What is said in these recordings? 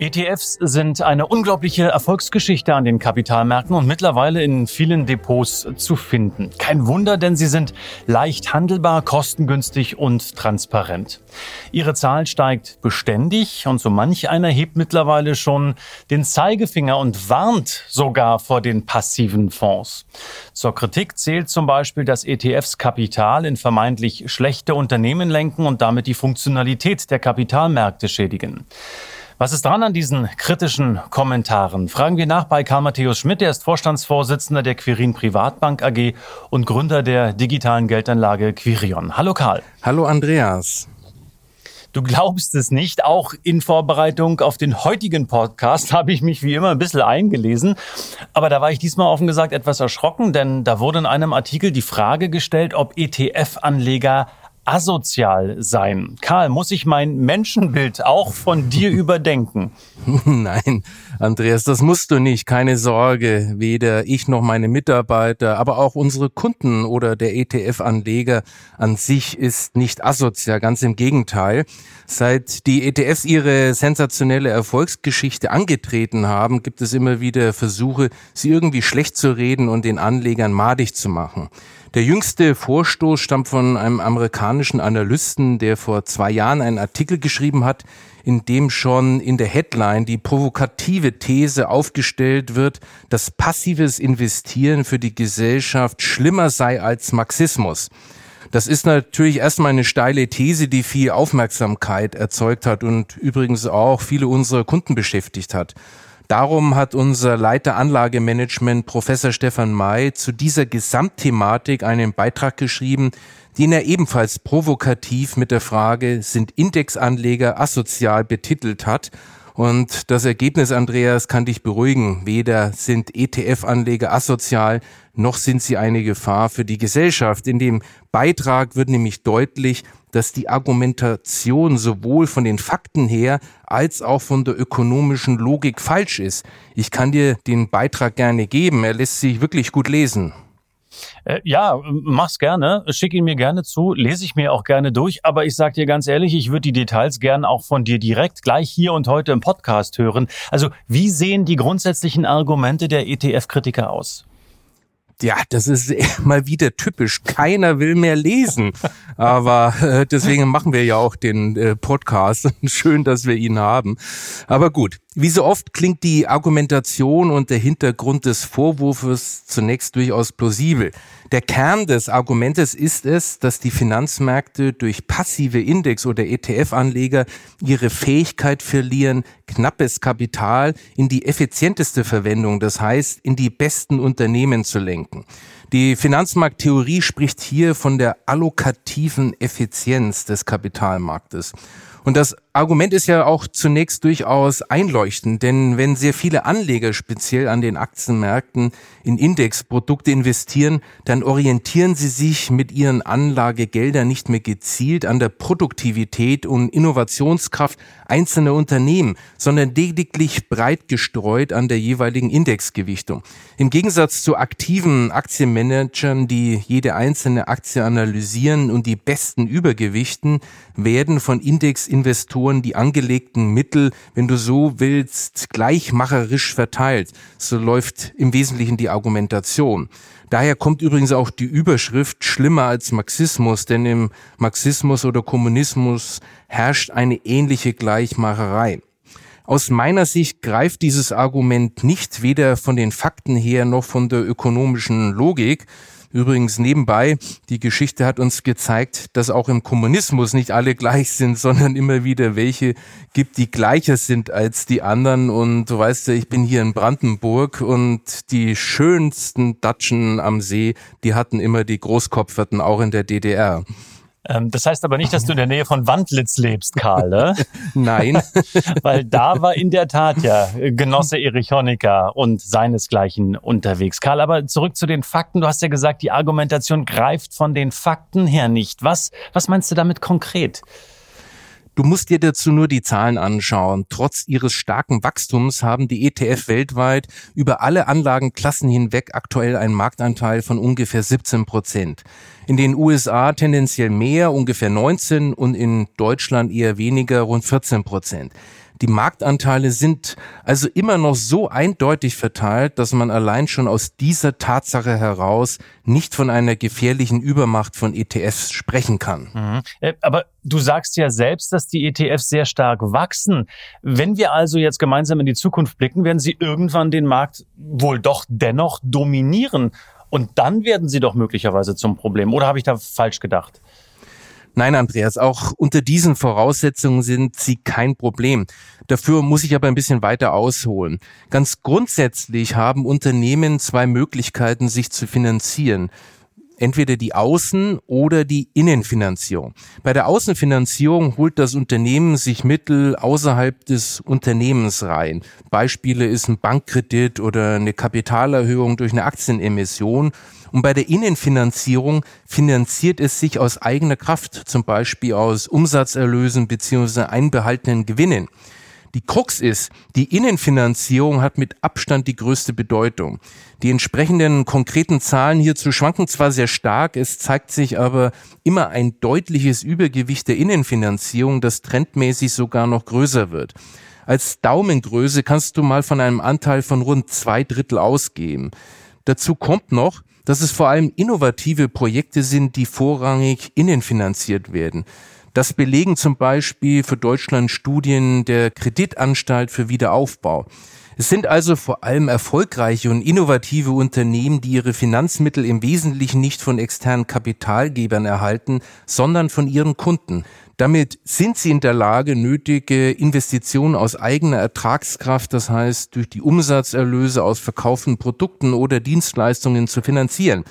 ETFs sind eine unglaubliche Erfolgsgeschichte an den Kapitalmärkten und mittlerweile in vielen Depots zu finden. Kein Wunder, denn sie sind leicht handelbar, kostengünstig und transparent. Ihre Zahl steigt beständig und so manch einer hebt mittlerweile schon den Zeigefinger und warnt sogar vor den passiven Fonds. Zur Kritik zählt zum Beispiel, dass ETFs Kapital in vermeintlich schlechte Unternehmen lenken und damit die Funktionalität der Kapitalmärkte schädigen. Was ist dran an diesen kritischen Kommentaren? Fragen wir nach bei Karl Matthäus Schmidt. Er ist Vorstandsvorsitzender der Quirin Privatbank AG und Gründer der digitalen Geldanlage Quirion. Hallo Karl. Hallo Andreas. Du glaubst es nicht, auch in Vorbereitung auf den heutigen Podcast habe ich mich wie immer ein bisschen eingelesen. Aber da war ich diesmal offen gesagt etwas erschrocken, denn da wurde in einem Artikel die Frage gestellt, ob ETF-Anleger asozial sein. Karl, muss ich mein Menschenbild auch von dir überdenken? Nein, Andreas, das musst du nicht. Keine Sorge. Weder ich noch meine Mitarbeiter, aber auch unsere Kunden oder der ETF-Anleger an sich ist nicht asozial. Ganz im Gegenteil. Seit die ETFs ihre sensationelle Erfolgsgeschichte angetreten haben, gibt es immer wieder Versuche, sie irgendwie schlecht zu reden und den Anlegern madig zu machen. Der jüngste Vorstoß stammt von einem amerikanischen Analysten, der vor zwei Jahren einen Artikel geschrieben hat, in dem schon in der Headline die provokative These aufgestellt wird, dass passives Investieren für die Gesellschaft schlimmer sei als Marxismus. Das ist natürlich erstmal eine steile These, die viel Aufmerksamkeit erzeugt hat und übrigens auch viele unserer Kunden beschäftigt hat. Darum hat unser Leiter Anlagemanagement, Professor Stefan May, zu dieser Gesamtthematik einen Beitrag geschrieben, den er ebenfalls provokativ mit der Frage, sind Indexanleger asozial betitelt hat und das Ergebnis, Andreas, kann dich beruhigen. Weder sind ETF-Anleger asozial, noch sind sie eine Gefahr für die Gesellschaft. In dem Beitrag wird nämlich deutlich, dass die Argumentation sowohl von den Fakten her als auch von der ökonomischen Logik falsch ist. Ich kann dir den Beitrag gerne geben. Er lässt sich wirklich gut lesen. Äh, ja, mach's gerne, schick ihn mir gerne zu, lese ich mir auch gerne durch, aber ich sag dir ganz ehrlich, ich würde die Details gern auch von dir direkt gleich hier und heute im Podcast hören. Also, wie sehen die grundsätzlichen Argumente der ETF-Kritiker aus? Ja, das ist mal wieder typisch. Keiner will mehr lesen. Aber äh, deswegen machen wir ja auch den äh, Podcast. Schön, dass wir ihn haben. Aber gut, wie so oft klingt die Argumentation und der Hintergrund des Vorwurfs zunächst durchaus plausibel. Der Kern des Argumentes ist es, dass die Finanzmärkte durch passive Index- oder ETF-Anleger ihre Fähigkeit verlieren, knappes Kapital in die effizienteste Verwendung, das heißt in die besten Unternehmen zu lenken. Die Finanzmarkttheorie spricht hier von der allokativen Effizienz des Kapitalmarktes. Und das Argument ist ja auch zunächst durchaus einleuchtend, denn wenn sehr viele Anleger speziell an den Aktienmärkten in Indexprodukte investieren, dann orientieren sie sich mit ihren Anlagegeldern nicht mehr gezielt an der Produktivität und Innovationskraft einzelner Unternehmen, sondern lediglich breit gestreut an der jeweiligen Indexgewichtung. Im Gegensatz zu aktiven Aktienmanagern, die jede einzelne Aktie analysieren und die besten übergewichten, werden von Indexinvestoren die angelegten Mittel, wenn du so willst, gleichmacherisch verteilt. So läuft im Wesentlichen die Argumentation. Daher kommt übrigens auch die Überschrift schlimmer als Marxismus, denn im Marxismus oder Kommunismus herrscht eine ähnliche Gleichmacherei. Aus meiner Sicht greift dieses Argument nicht weder von den Fakten her noch von der ökonomischen Logik, Übrigens nebenbei, die Geschichte hat uns gezeigt, dass auch im Kommunismus nicht alle gleich sind, sondern immer wieder welche gibt, die gleicher sind als die anderen. Und du weißt ja, ich bin hier in Brandenburg und die schönsten Datschen am See, die hatten immer die Großkopferten, auch in der DDR. Ähm, das heißt aber nicht, dass du in der Nähe von Wandlitz lebst, Karl. Ne? Nein. Weil da war in der Tat ja Genosse Erich Honecker und seinesgleichen unterwegs. Karl, aber zurück zu den Fakten. Du hast ja gesagt, die Argumentation greift von den Fakten her nicht. Was, was meinst du damit konkret? Du musst dir dazu nur die Zahlen anschauen. Trotz ihres starken Wachstums haben die ETF weltweit über alle Anlagenklassen hinweg aktuell einen Marktanteil von ungefähr 17 Prozent. In den USA tendenziell mehr, ungefähr 19 und in Deutschland eher weniger, rund 14 Prozent. Die Marktanteile sind also immer noch so eindeutig verteilt, dass man allein schon aus dieser Tatsache heraus nicht von einer gefährlichen Übermacht von ETFs sprechen kann. Mhm. Äh, aber du sagst ja selbst, dass die ETFs sehr stark wachsen. Wenn wir also jetzt gemeinsam in die Zukunft blicken, werden sie irgendwann den Markt wohl doch dennoch dominieren. Und dann werden sie doch möglicherweise zum Problem. Oder habe ich da falsch gedacht? Nein, Andreas, auch unter diesen Voraussetzungen sind sie kein Problem. Dafür muss ich aber ein bisschen weiter ausholen. Ganz grundsätzlich haben Unternehmen zwei Möglichkeiten, sich zu finanzieren entweder die Außen- oder die Innenfinanzierung. Bei der Außenfinanzierung holt das Unternehmen sich Mittel außerhalb des Unternehmens rein. Beispiele ist ein Bankkredit oder eine Kapitalerhöhung durch eine Aktienemission. Und bei der Innenfinanzierung finanziert es sich aus eigener Kraft, zum Beispiel aus Umsatzerlösen bzw. einbehaltenen Gewinnen. Die Krux ist, die Innenfinanzierung hat mit Abstand die größte Bedeutung. Die entsprechenden konkreten Zahlen hierzu schwanken zwar sehr stark, es zeigt sich aber immer ein deutliches Übergewicht der Innenfinanzierung, das trendmäßig sogar noch größer wird. Als Daumengröße kannst du mal von einem Anteil von rund zwei Drittel ausgehen. Dazu kommt noch, dass es vor allem innovative Projekte sind, die vorrangig innenfinanziert werden. Das belegen zum Beispiel für Deutschland Studien der Kreditanstalt für Wiederaufbau. Es sind also vor allem erfolgreiche und innovative Unternehmen, die ihre Finanzmittel im Wesentlichen nicht von externen Kapitalgebern erhalten, sondern von ihren Kunden. Damit sind sie in der Lage, nötige Investitionen aus eigener Ertragskraft, das heißt durch die Umsatzerlöse aus verkauften Produkten oder Dienstleistungen zu finanzieren.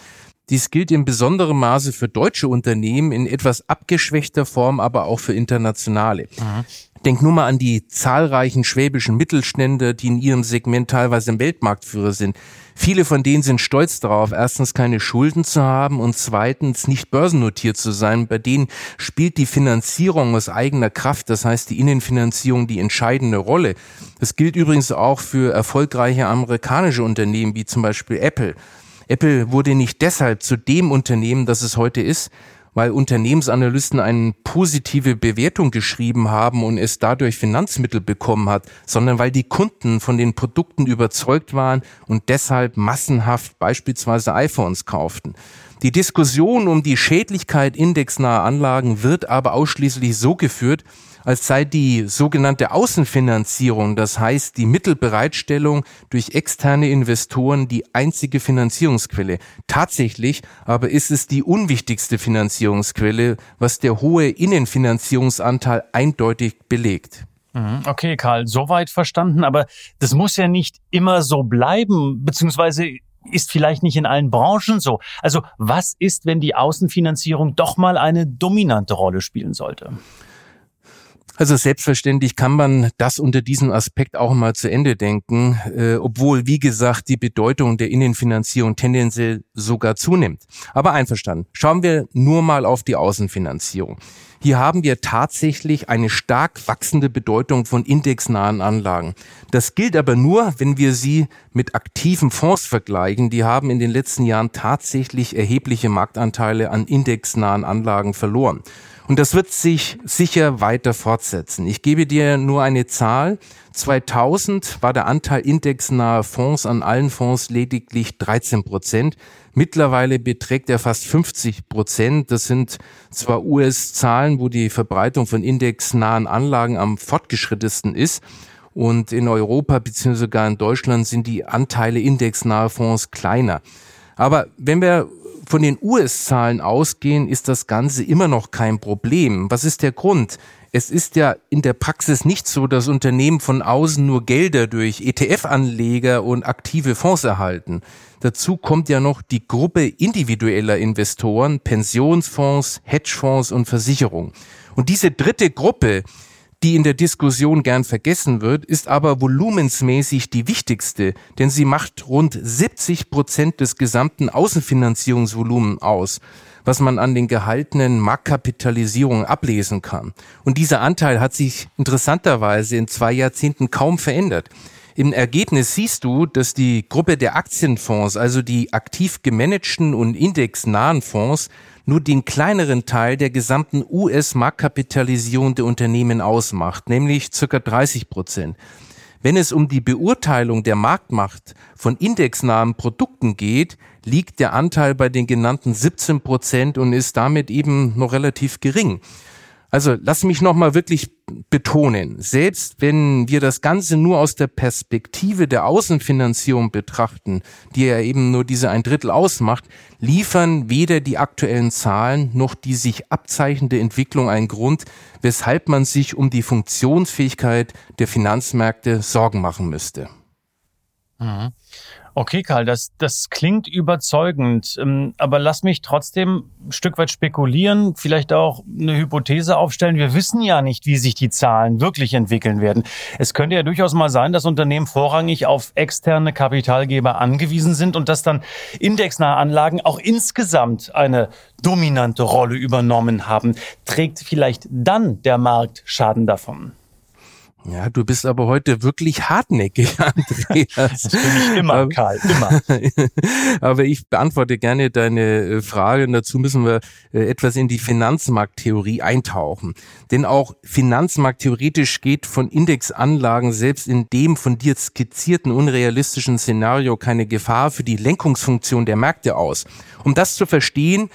Dies gilt in besonderem Maße für deutsche Unternehmen, in etwas abgeschwächter Form aber auch für internationale. Mhm. Denk nur mal an die zahlreichen schwäbischen Mittelstände, die in ihrem Segment teilweise im Weltmarktführer sind. Viele von denen sind stolz darauf, erstens keine Schulden zu haben und zweitens nicht börsennotiert zu sein. Bei denen spielt die Finanzierung aus eigener Kraft, das heißt die Innenfinanzierung, die entscheidende Rolle. Das gilt übrigens auch für erfolgreiche amerikanische Unternehmen wie zum Beispiel Apple. Apple wurde nicht deshalb zu dem Unternehmen, das es heute ist, weil Unternehmensanalysten eine positive Bewertung geschrieben haben und es dadurch Finanzmittel bekommen hat, sondern weil die Kunden von den Produkten überzeugt waren und deshalb massenhaft beispielsweise iPhones kauften. Die Diskussion um die Schädlichkeit indexnaher Anlagen wird aber ausschließlich so geführt, als sei die sogenannte Außenfinanzierung, das heißt die Mittelbereitstellung durch externe Investoren, die einzige Finanzierungsquelle. Tatsächlich aber ist es die unwichtigste Finanzierungsquelle, was der hohe Innenfinanzierungsanteil eindeutig belegt. Mhm. Okay, Karl, soweit verstanden, aber das muss ja nicht immer so bleiben, beziehungsweise ist vielleicht nicht in allen Branchen so. Also was ist, wenn die Außenfinanzierung doch mal eine dominante Rolle spielen sollte? Also selbstverständlich kann man das unter diesem Aspekt auch mal zu Ende denken, äh, obwohl, wie gesagt, die Bedeutung der Innenfinanzierung tendenziell sogar zunimmt. Aber einverstanden. Schauen wir nur mal auf die Außenfinanzierung. Hier haben wir tatsächlich eine stark wachsende Bedeutung von indexnahen Anlagen. Das gilt aber nur, wenn wir sie mit aktiven Fonds vergleichen. Die haben in den letzten Jahren tatsächlich erhebliche Marktanteile an indexnahen Anlagen verloren. Und das wird sich sicher weiter fortsetzen. Ich gebe dir nur eine Zahl. 2000 war der Anteil indexnaher Fonds an allen Fonds lediglich 13 Prozent. Mittlerweile beträgt er fast 50 Prozent. Das sind zwar US-Zahlen, wo die Verbreitung von indexnahen Anlagen am fortgeschrittesten ist. Und in Europa bzw. sogar in Deutschland sind die Anteile indexnaher Fonds kleiner. Aber wenn wir von den US-Zahlen ausgehen, ist das Ganze immer noch kein Problem. Was ist der Grund? Es ist ja in der Praxis nicht so, dass Unternehmen von außen nur Gelder durch ETF-Anleger und aktive Fonds erhalten. Dazu kommt ja noch die Gruppe individueller Investoren, Pensionsfonds, Hedgefonds und Versicherungen. Und diese dritte Gruppe, die in der Diskussion gern vergessen wird, ist aber volumensmäßig die wichtigste, denn sie macht rund 70 Prozent des gesamten Außenfinanzierungsvolumens aus, was man an den gehaltenen Marktkapitalisierungen ablesen kann. Und dieser Anteil hat sich interessanterweise in zwei Jahrzehnten kaum verändert. Im Ergebnis siehst du, dass die Gruppe der Aktienfonds, also die aktiv gemanagten und indexnahen Fonds, nur den kleineren Teil der gesamten US-Marktkapitalisierung der Unternehmen ausmacht, nämlich circa 30 Prozent. Wenn es um die Beurteilung der Marktmacht von indexnahen Produkten geht, liegt der Anteil bei den genannten 17 Prozent und ist damit eben noch relativ gering. Also lass mich nochmal wirklich betonen, selbst wenn wir das Ganze nur aus der Perspektive der Außenfinanzierung betrachten, die ja eben nur diese ein Drittel ausmacht, liefern weder die aktuellen Zahlen noch die sich abzeichnende Entwicklung einen Grund, weshalb man sich um die Funktionsfähigkeit der Finanzmärkte Sorgen machen müsste. Mhm. Okay, Karl, das, das klingt überzeugend, ähm, aber lass mich trotzdem ein Stück weit spekulieren, vielleicht auch eine Hypothese aufstellen. Wir wissen ja nicht, wie sich die Zahlen wirklich entwickeln werden. Es könnte ja durchaus mal sein, dass Unternehmen vorrangig auf externe Kapitalgeber angewiesen sind und dass dann indexnahe Anlagen auch insgesamt eine dominante Rolle übernommen haben. Trägt vielleicht dann der Markt Schaden davon? Ja, du bist aber heute wirklich hartnäckig, Andreas. Das bin ich immer, Karl, immer. aber ich beantworte gerne deine äh, Frage und dazu müssen wir äh, etwas in die Finanzmarkttheorie eintauchen. Denn auch finanzmarkttheoretisch geht von Indexanlagen selbst in dem von dir skizzierten unrealistischen Szenario keine Gefahr für die Lenkungsfunktion der Märkte aus. Um das zu verstehen,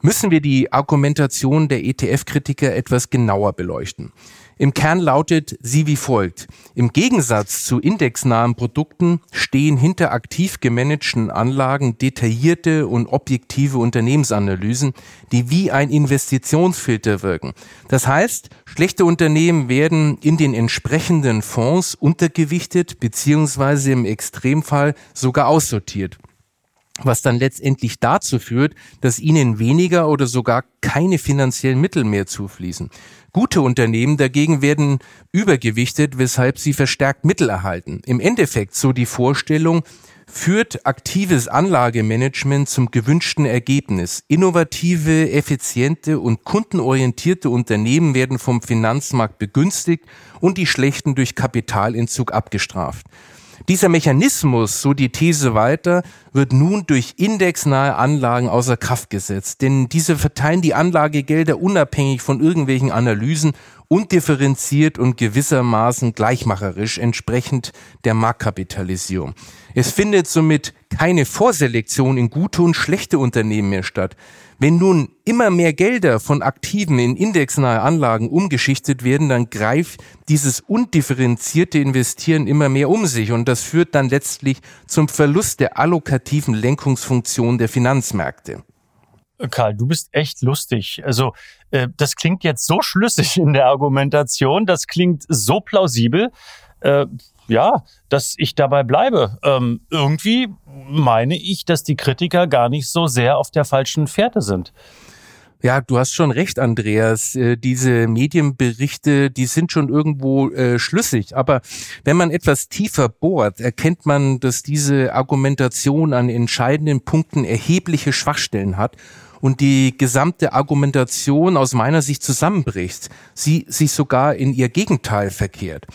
müssen wir die Argumentation der ETF-Kritiker etwas genauer beleuchten. Im Kern lautet sie wie folgt. Im Gegensatz zu indexnahen Produkten stehen hinter aktiv gemanagten Anlagen detaillierte und objektive Unternehmensanalysen, die wie ein Investitionsfilter wirken. Das heißt, schlechte Unternehmen werden in den entsprechenden Fonds untergewichtet bzw. im Extremfall sogar aussortiert was dann letztendlich dazu führt, dass ihnen weniger oder sogar keine finanziellen Mittel mehr zufließen. Gute Unternehmen dagegen werden übergewichtet, weshalb sie verstärkt Mittel erhalten. Im Endeffekt, so die Vorstellung, führt aktives Anlagemanagement zum gewünschten Ergebnis. Innovative, effiziente und kundenorientierte Unternehmen werden vom Finanzmarkt begünstigt und die schlechten durch Kapitalentzug abgestraft. Dieser Mechanismus, so die These weiter, wird nun durch indexnahe Anlagen außer Kraft gesetzt, denn diese verteilen die Anlagegelder unabhängig von irgendwelchen Analysen undifferenziert und gewissermaßen gleichmacherisch entsprechend der Marktkapitalisierung. Es findet somit keine Vorselektion in gute und schlechte Unternehmen mehr statt. Wenn nun immer mehr Gelder von aktiven in indexnahe Anlagen umgeschichtet werden, dann greift dieses undifferenzierte Investieren immer mehr um sich und das führt dann letztlich zum Verlust der allokativen Lenkungsfunktion der Finanzmärkte. Karl, du bist echt lustig. Also äh, das klingt jetzt so schlüssig in der Argumentation, das klingt so plausibel. Äh, ja, dass ich dabei bleibe. Ähm, irgendwie meine ich, dass die Kritiker gar nicht so sehr auf der falschen Fährte sind. Ja, du hast schon recht, Andreas. Äh, diese Medienberichte, die sind schon irgendwo äh, schlüssig. Aber wenn man etwas tiefer bohrt, erkennt man, dass diese Argumentation an entscheidenden Punkten erhebliche Schwachstellen hat und die gesamte Argumentation aus meiner Sicht zusammenbricht. Sie sich sogar in ihr Gegenteil verkehrt.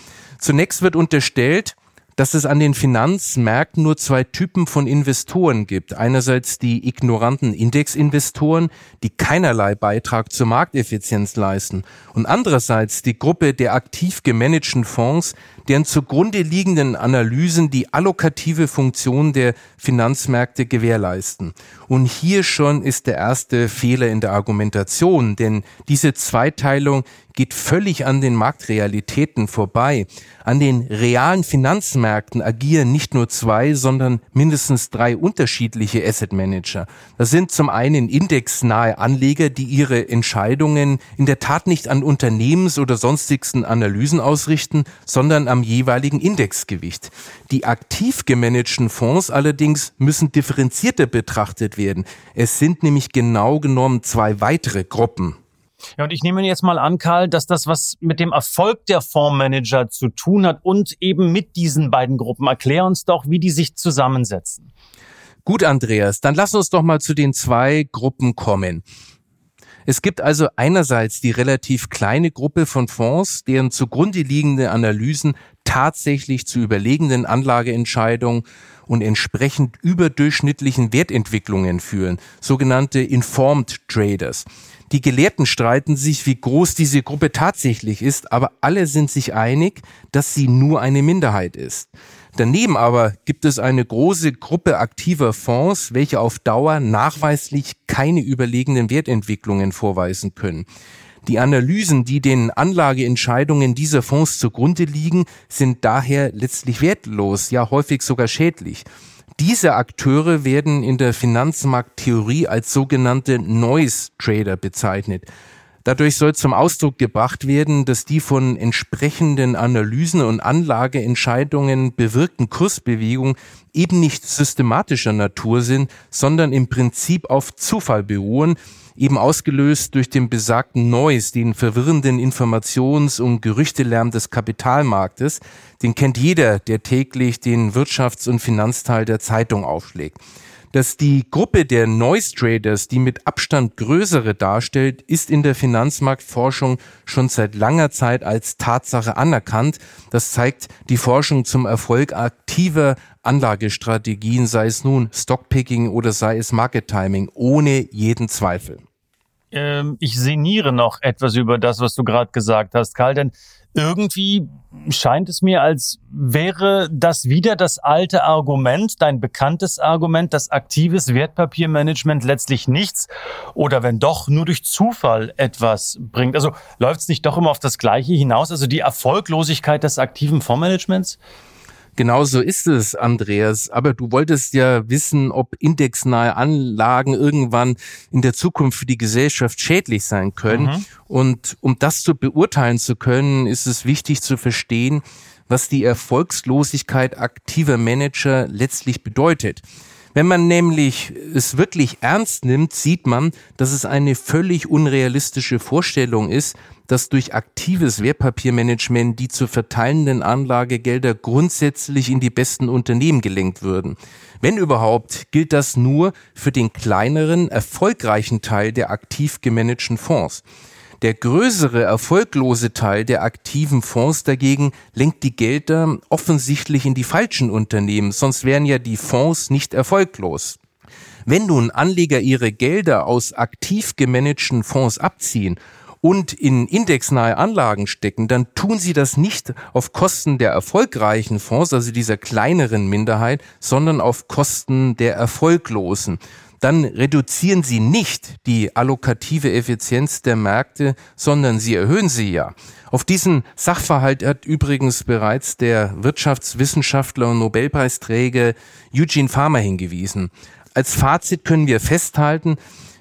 Zunächst wird unterstellt, dass es an den Finanzmärkten nur zwei Typen von Investoren gibt. Einerseits die ignoranten Indexinvestoren, die keinerlei Beitrag zur Markteffizienz leisten. Und andererseits die Gruppe der aktiv gemanagten Fonds, deren zugrunde liegenden Analysen die allokative Funktion der Finanzmärkte gewährleisten. Und hier schon ist der erste Fehler in der Argumentation, denn diese Zweiteilung geht völlig an den Marktrealitäten vorbei. An den realen Finanzmärkten agieren nicht nur zwei, sondern mindestens drei unterschiedliche Asset Manager. Das sind zum einen indexnahe Anleger, die ihre Entscheidungen in der Tat nicht an Unternehmens- oder sonstigsten Analysen ausrichten, sondern am jeweiligen Indexgewicht. Die aktiv gemanagten Fonds allerdings müssen differenzierter betrachtet werden. Es sind nämlich genau genommen zwei weitere Gruppen. Ja, und ich nehme jetzt mal an, Karl, dass das was mit dem Erfolg der Fondsmanager zu tun hat und eben mit diesen beiden Gruppen. Erklär uns doch, wie die sich zusammensetzen. Gut, Andreas, dann lass uns doch mal zu den zwei Gruppen kommen. Es gibt also einerseits die relativ kleine Gruppe von Fonds, deren zugrunde liegende Analysen tatsächlich zu überlegenden Anlageentscheidungen und entsprechend überdurchschnittlichen Wertentwicklungen führen, sogenannte Informed Traders. Die Gelehrten streiten sich, wie groß diese Gruppe tatsächlich ist, aber alle sind sich einig, dass sie nur eine Minderheit ist. Daneben aber gibt es eine große Gruppe aktiver Fonds, welche auf Dauer nachweislich keine überlegenen Wertentwicklungen vorweisen können. Die Analysen, die den Anlageentscheidungen dieser Fonds zugrunde liegen, sind daher letztlich wertlos, ja häufig sogar schädlich. Diese Akteure werden in der Finanzmarkttheorie als sogenannte Noise Trader bezeichnet. Dadurch soll zum Ausdruck gebracht werden, dass die von entsprechenden Analysen und Anlageentscheidungen bewirkten Kursbewegungen eben nicht systematischer Natur sind, sondern im Prinzip auf Zufall beruhen, eben ausgelöst durch den besagten Noise, den verwirrenden Informations- und Gerüchtelärm des Kapitalmarktes. Den kennt jeder, der täglich den Wirtschafts- und Finanzteil der Zeitung aufschlägt. Dass die Gruppe der Noise Traders die mit Abstand größere darstellt, ist in der Finanzmarktforschung schon seit langer Zeit als Tatsache anerkannt. Das zeigt die Forschung zum Erfolg aktiver Anlagestrategien, sei es nun Stockpicking oder sei es Market Timing, ohne jeden Zweifel. Ähm, ich sinniere noch etwas über das, was du gerade gesagt hast, Karl, denn irgendwie scheint es mir, als wäre das wieder das alte Argument, dein bekanntes Argument, dass aktives Wertpapiermanagement letztlich nichts oder wenn doch nur durch Zufall etwas bringt. Also läuft es nicht doch immer auf das Gleiche hinaus, also die Erfolglosigkeit des aktiven Fondsmanagements? Genau so ist es, Andreas. Aber du wolltest ja wissen, ob indexnahe Anlagen irgendwann in der Zukunft für die Gesellschaft schädlich sein können. Mhm. Und um das zu beurteilen zu können, ist es wichtig zu verstehen, was die Erfolgslosigkeit aktiver Manager letztlich bedeutet. Wenn man nämlich es wirklich ernst nimmt, sieht man, dass es eine völlig unrealistische Vorstellung ist, dass durch aktives Wertpapiermanagement die zu verteilenden Anlagegelder grundsätzlich in die besten Unternehmen gelenkt würden. Wenn überhaupt, gilt das nur für den kleineren, erfolgreichen Teil der aktiv gemanagten Fonds. Der größere, erfolglose Teil der aktiven Fonds dagegen lenkt die Gelder offensichtlich in die falschen Unternehmen, sonst wären ja die Fonds nicht erfolglos. Wenn nun Anleger ihre Gelder aus aktiv gemanagten Fonds abziehen und in indexnahe Anlagen stecken, dann tun sie das nicht auf Kosten der erfolgreichen Fonds, also dieser kleineren Minderheit, sondern auf Kosten der erfolglosen dann reduzieren sie nicht die allokative Effizienz der Märkte, sondern sie erhöhen sie ja. Auf diesen Sachverhalt hat übrigens bereits der Wirtschaftswissenschaftler und Nobelpreisträger Eugene Farmer hingewiesen. Als Fazit können wir festhalten,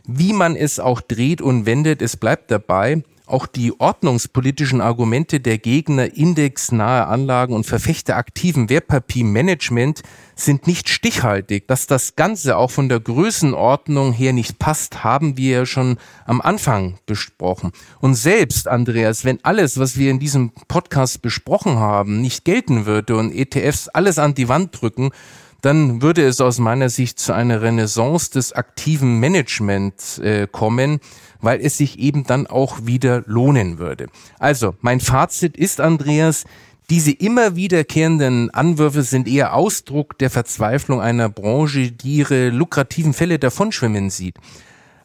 wie man es auch dreht und wendet, es bleibt dabei, auch die ordnungspolitischen Argumente der Gegner indexnahe Anlagen und Verfechter aktiven Wertpapiermanagement sind nicht stichhaltig. Dass das Ganze auch von der Größenordnung her nicht passt, haben wir ja schon am Anfang besprochen. Und selbst, Andreas, wenn alles, was wir in diesem Podcast besprochen haben, nicht gelten würde und ETFs alles an die Wand drücken, dann würde es aus meiner Sicht zu einer Renaissance des aktiven Managements äh, kommen, weil es sich eben dann auch wieder lohnen würde. Also, mein Fazit ist, Andreas, diese immer wiederkehrenden Anwürfe sind eher Ausdruck der Verzweiflung einer Branche, die ihre lukrativen Fälle davonschwimmen sieht.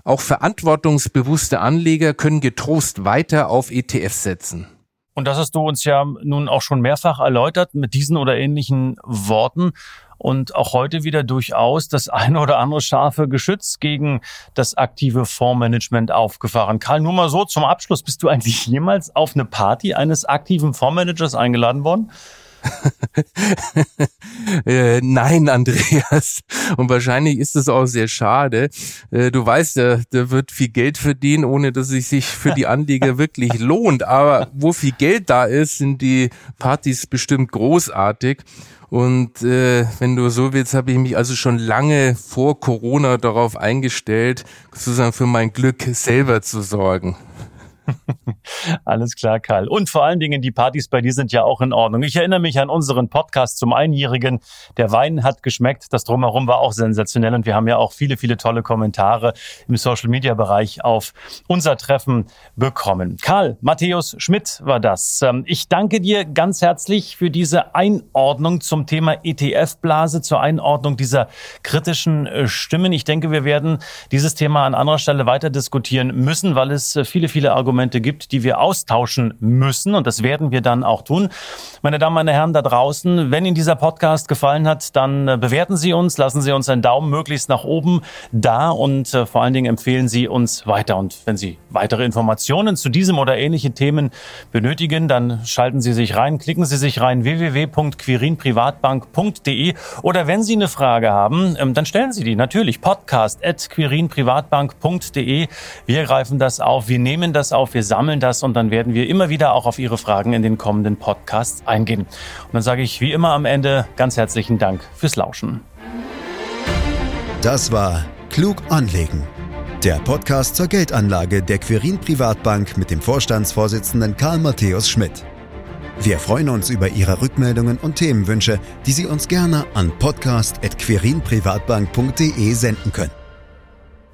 Auch verantwortungsbewusste Anleger können getrost weiter auf ETFs setzen. Und das hast du uns ja nun auch schon mehrfach erläutert mit diesen oder ähnlichen Worten und auch heute wieder durchaus das eine oder andere scharfe Geschütz gegen das aktive Fondsmanagement aufgefahren. Karl, nur mal so zum Abschluss. Bist du eigentlich jemals auf eine Party eines aktiven Fondsmanagers eingeladen worden? äh, nein, Andreas. Und wahrscheinlich ist es auch sehr schade. Äh, du weißt ja, da wird viel Geld verdienen, ohne dass es sich für die Anleger wirklich lohnt. Aber wo viel Geld da ist, sind die Partys bestimmt großartig. Und äh, wenn du so willst, habe ich mich also schon lange vor Corona darauf eingestellt, sozusagen für mein Glück selber zu sorgen. Alles klar, Karl. Und vor allen Dingen, die Partys bei dir sind ja auch in Ordnung. Ich erinnere mich an unseren Podcast zum Einjährigen. Der Wein hat geschmeckt. Das Drumherum war auch sensationell. Und wir haben ja auch viele, viele tolle Kommentare im Social Media Bereich auf unser Treffen bekommen. Karl, Matthäus Schmidt war das. Ähm, ich danke dir ganz herzlich für diese Einordnung zum Thema ETF-Blase, zur Einordnung dieser kritischen äh, Stimmen. Ich denke, wir werden dieses Thema an anderer Stelle weiter diskutieren müssen, weil es äh, viele, viele Argumente Argumente gibt, die wir austauschen müssen. Und das werden wir dann auch tun. Meine Damen, meine Herren da draußen, wenn Ihnen dieser Podcast gefallen hat, dann äh, bewerten Sie uns, lassen Sie uns einen Daumen möglichst nach oben da und äh, vor allen Dingen empfehlen Sie uns weiter. Und wenn Sie weitere Informationen zu diesem oder ähnlichen Themen benötigen, dann schalten Sie sich rein, klicken Sie sich rein www.quirinprivatbank.de oder wenn Sie eine Frage haben, ähm, dann stellen Sie die natürlich podcast at quirinprivatbank.de. Wir greifen das auf, wir nehmen das auf, wir sammeln das und dann werden wir immer wieder auch auf Ihre Fragen in den kommenden Podcasts eingehen. Und dann sage ich wie immer am Ende ganz herzlichen Dank fürs Lauschen. Das war Klug anlegen. Der Podcast zur Geldanlage der Quirin Privatbank mit dem Vorstandsvorsitzenden Karl Matthäus Schmidt. Wir freuen uns über Ihre Rückmeldungen und Themenwünsche, die Sie uns gerne an podcast.querinprivatbank.de senden können.